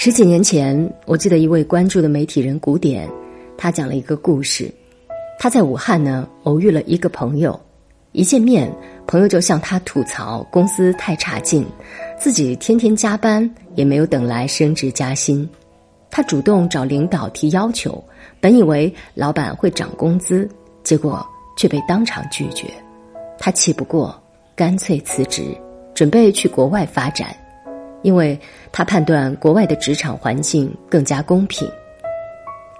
十几年前，我记得一位关注的媒体人古典，他讲了一个故事。他在武汉呢偶遇了一个朋友，一见面，朋友就向他吐槽公司太差劲，自己天天加班也没有等来升职加薪。他主动找领导提要求，本以为老板会涨工资，结果却被当场拒绝。他气不过，干脆辞职，准备去国外发展。因为他判断国外的职场环境更加公平。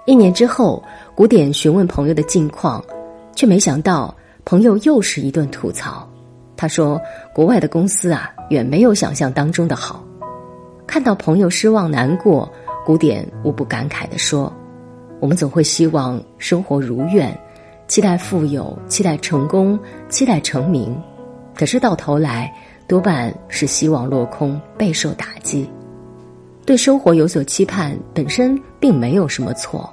一年之后，古典询问朋友的近况，却没想到朋友又是一顿吐槽。他说：“国外的公司啊，远没有想象当中的好。”看到朋友失望难过，古典无不感慨地说：“我们总会希望生活如愿，期待富有，期待成功，期待成名，可是到头来……”多半是希望落空，备受打击。对生活有所期盼本身并没有什么错，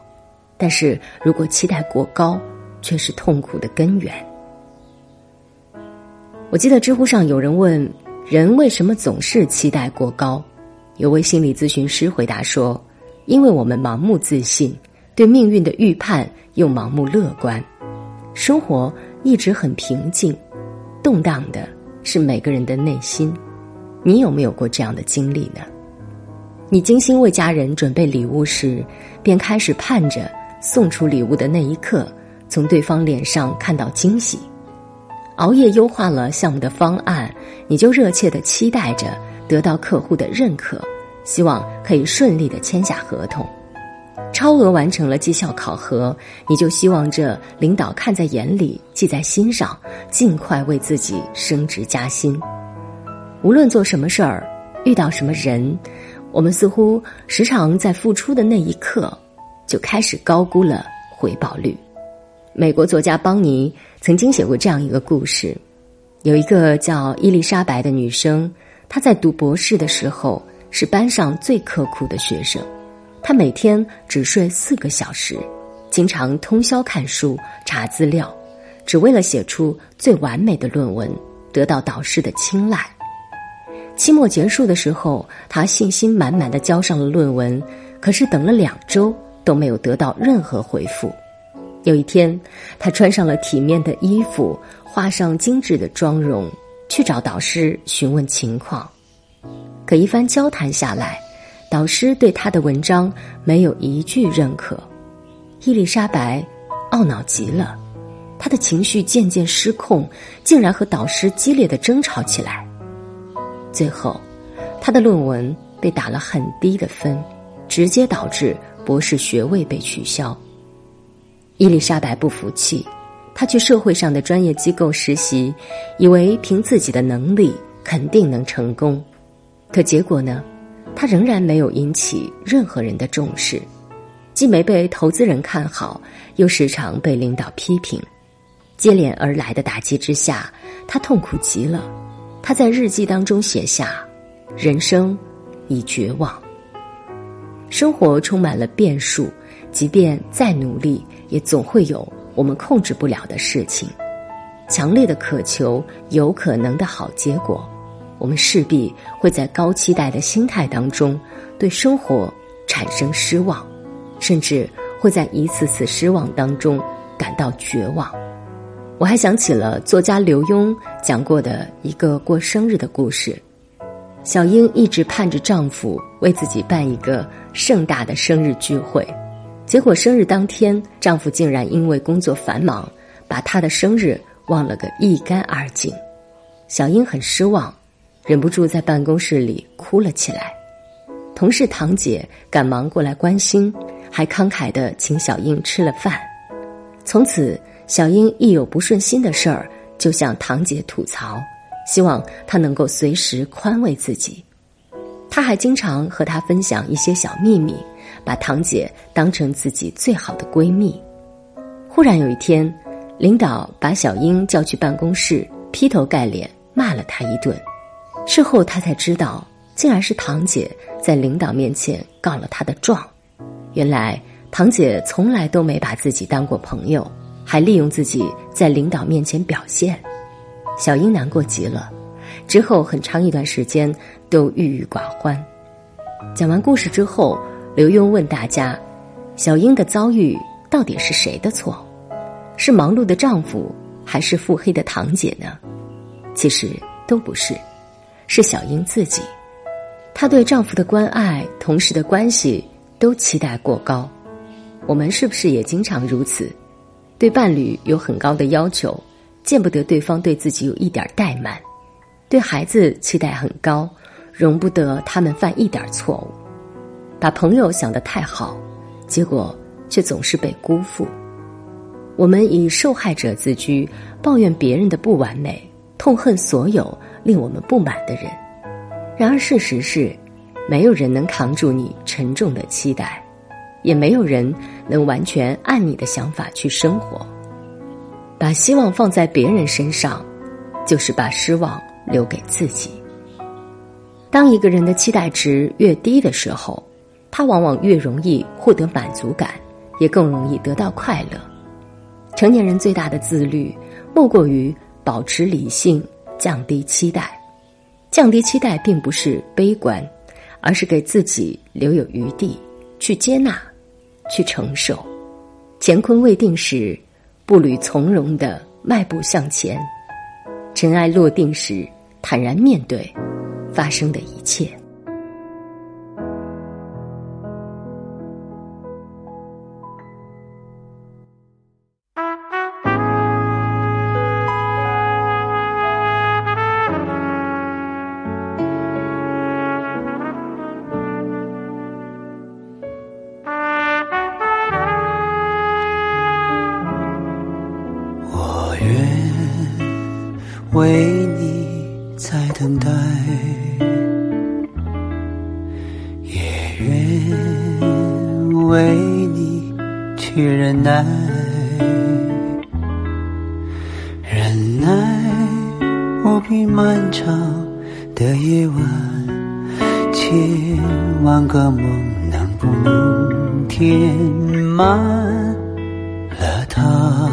但是如果期待过高，却是痛苦的根源。我记得知乎上有人问：人为什么总是期待过高？有位心理咨询师回答说：因为我们盲目自信，对命运的预判又盲目乐观，生活一直很平静，动荡的。是每个人的内心，你有没有过这样的经历呢？你精心为家人准备礼物时，便开始盼着送出礼物的那一刻，从对方脸上看到惊喜；熬夜优化了项目的方案，你就热切的期待着得到客户的认可，希望可以顺利的签下合同。超额完成了绩效考核，你就希望着领导看在眼里，记在心上，尽快为自己升职加薪。无论做什么事儿，遇到什么人，我们似乎时常在付出的那一刻，就开始高估了回报率。美国作家邦尼曾经写过这样一个故事：有一个叫伊丽莎白的女生，她在读博士的时候是班上最刻苦的学生。他每天只睡四个小时，经常通宵看书查资料，只为了写出最完美的论文，得到导师的青睐。期末结束的时候，他信心满满的交上了论文，可是等了两周都没有得到任何回复。有一天，他穿上了体面的衣服，画上精致的妆容，去找导师询问情况。可一番交谈下来。导师对他的文章没有一句认可，伊丽莎白懊恼极了，她的情绪渐渐失控，竟然和导师激烈的争吵起来。最后，他的论文被打了很低的分，直接导致博士学位被取消。伊丽莎白不服气，她去社会上的专业机构实习，以为凭自己的能力肯定能成功，可结果呢？他仍然没有引起任何人的重视，既没被投资人看好，又时常被领导批评，接连而来的打击之下，他痛苦极了。他在日记当中写下：“人生已绝望，生活充满了变数，即便再努力，也总会有我们控制不了的事情。强烈的渴求有可能的好结果。”我们势必会在高期待的心态当中，对生活产生失望，甚至会在一次次失望当中感到绝望。我还想起了作家刘墉讲过的一个过生日的故事：小英一直盼着丈夫为自己办一个盛大的生日聚会，结果生日当天，丈夫竟然因为工作繁忙，把她的生日忘了个一干二净。小英很失望。忍不住在办公室里哭了起来，同事堂姐赶忙过来关心，还慷慨的请小英吃了饭。从此，小英一有不顺心的事儿，就向堂姐吐槽，希望她能够随时宽慰自己。她还经常和她分享一些小秘密，把堂姐当成自己最好的闺蜜。忽然有一天，领导把小英叫去办公室，劈头盖脸骂了她一顿。事后他才知道，竟然是堂姐在领导面前告了他的状。原来堂姐从来都没把自己当过朋友，还利用自己在领导面前表现。小英难过极了，之后很长一段时间都郁郁寡欢。讲完故事之后，刘墉问大家：“小英的遭遇到底是谁的错？是忙碌的丈夫，还是腹黑的堂姐呢？”其实都不是，是小英自己。她对丈夫的关爱、同事的关系都期待过高。我们是不是也经常如此？对伴侣有很高的要求。见不得对方对自己有一点怠慢，对孩子期待很高，容不得他们犯一点错误，把朋友想得太好，结果却总是被辜负。我们以受害者自居，抱怨别人的不完美，痛恨所有令我们不满的人。然而事实是，没有人能扛住你沉重的期待，也没有人能完全按你的想法去生活。把希望放在别人身上，就是把失望留给自己。当一个人的期待值越低的时候，他往往越容易获得满足感，也更容易得到快乐。成年人最大的自律，莫过于保持理性，降低期待。降低期待并不是悲观，而是给自己留有余地，去接纳，去承受。乾坤未定时。步履从容的迈步向前，尘埃落定时，坦然面对发生的一切。也愿为你去忍耐，忍耐无比漫长的夜晚，千万个梦能不能填满了它，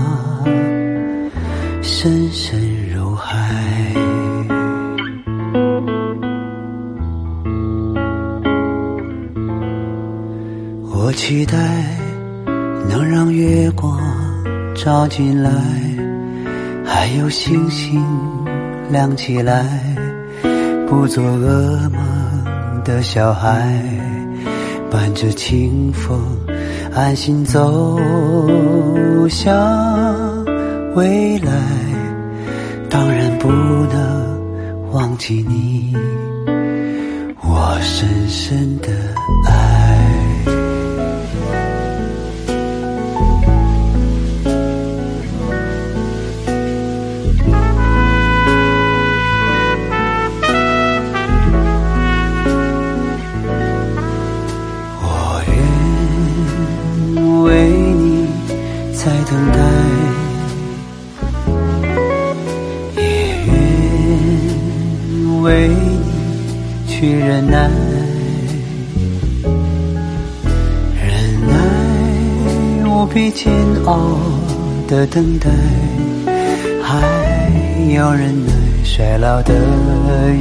深深。期待能让月光照进来，还有星星亮起来，不做噩梦的小孩，伴着清风安心走向未来。当然不能忘记你，我深深的爱。去忍耐，忍耐无比煎熬的等待，还要忍耐衰老的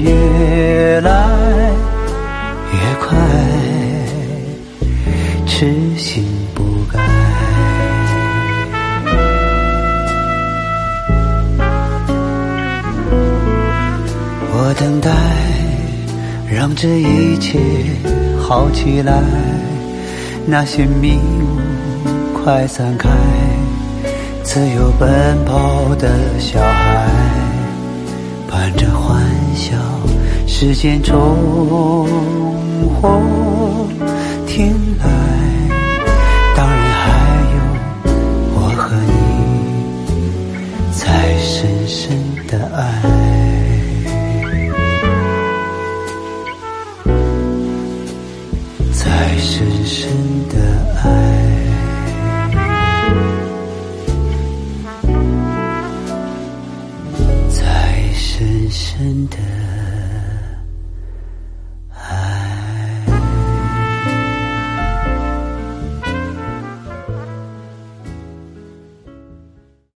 越来越快，痴心不改。我等待，让这一切好起来，那些迷雾快散开，自由奔跑的小孩，伴着欢笑，时间冲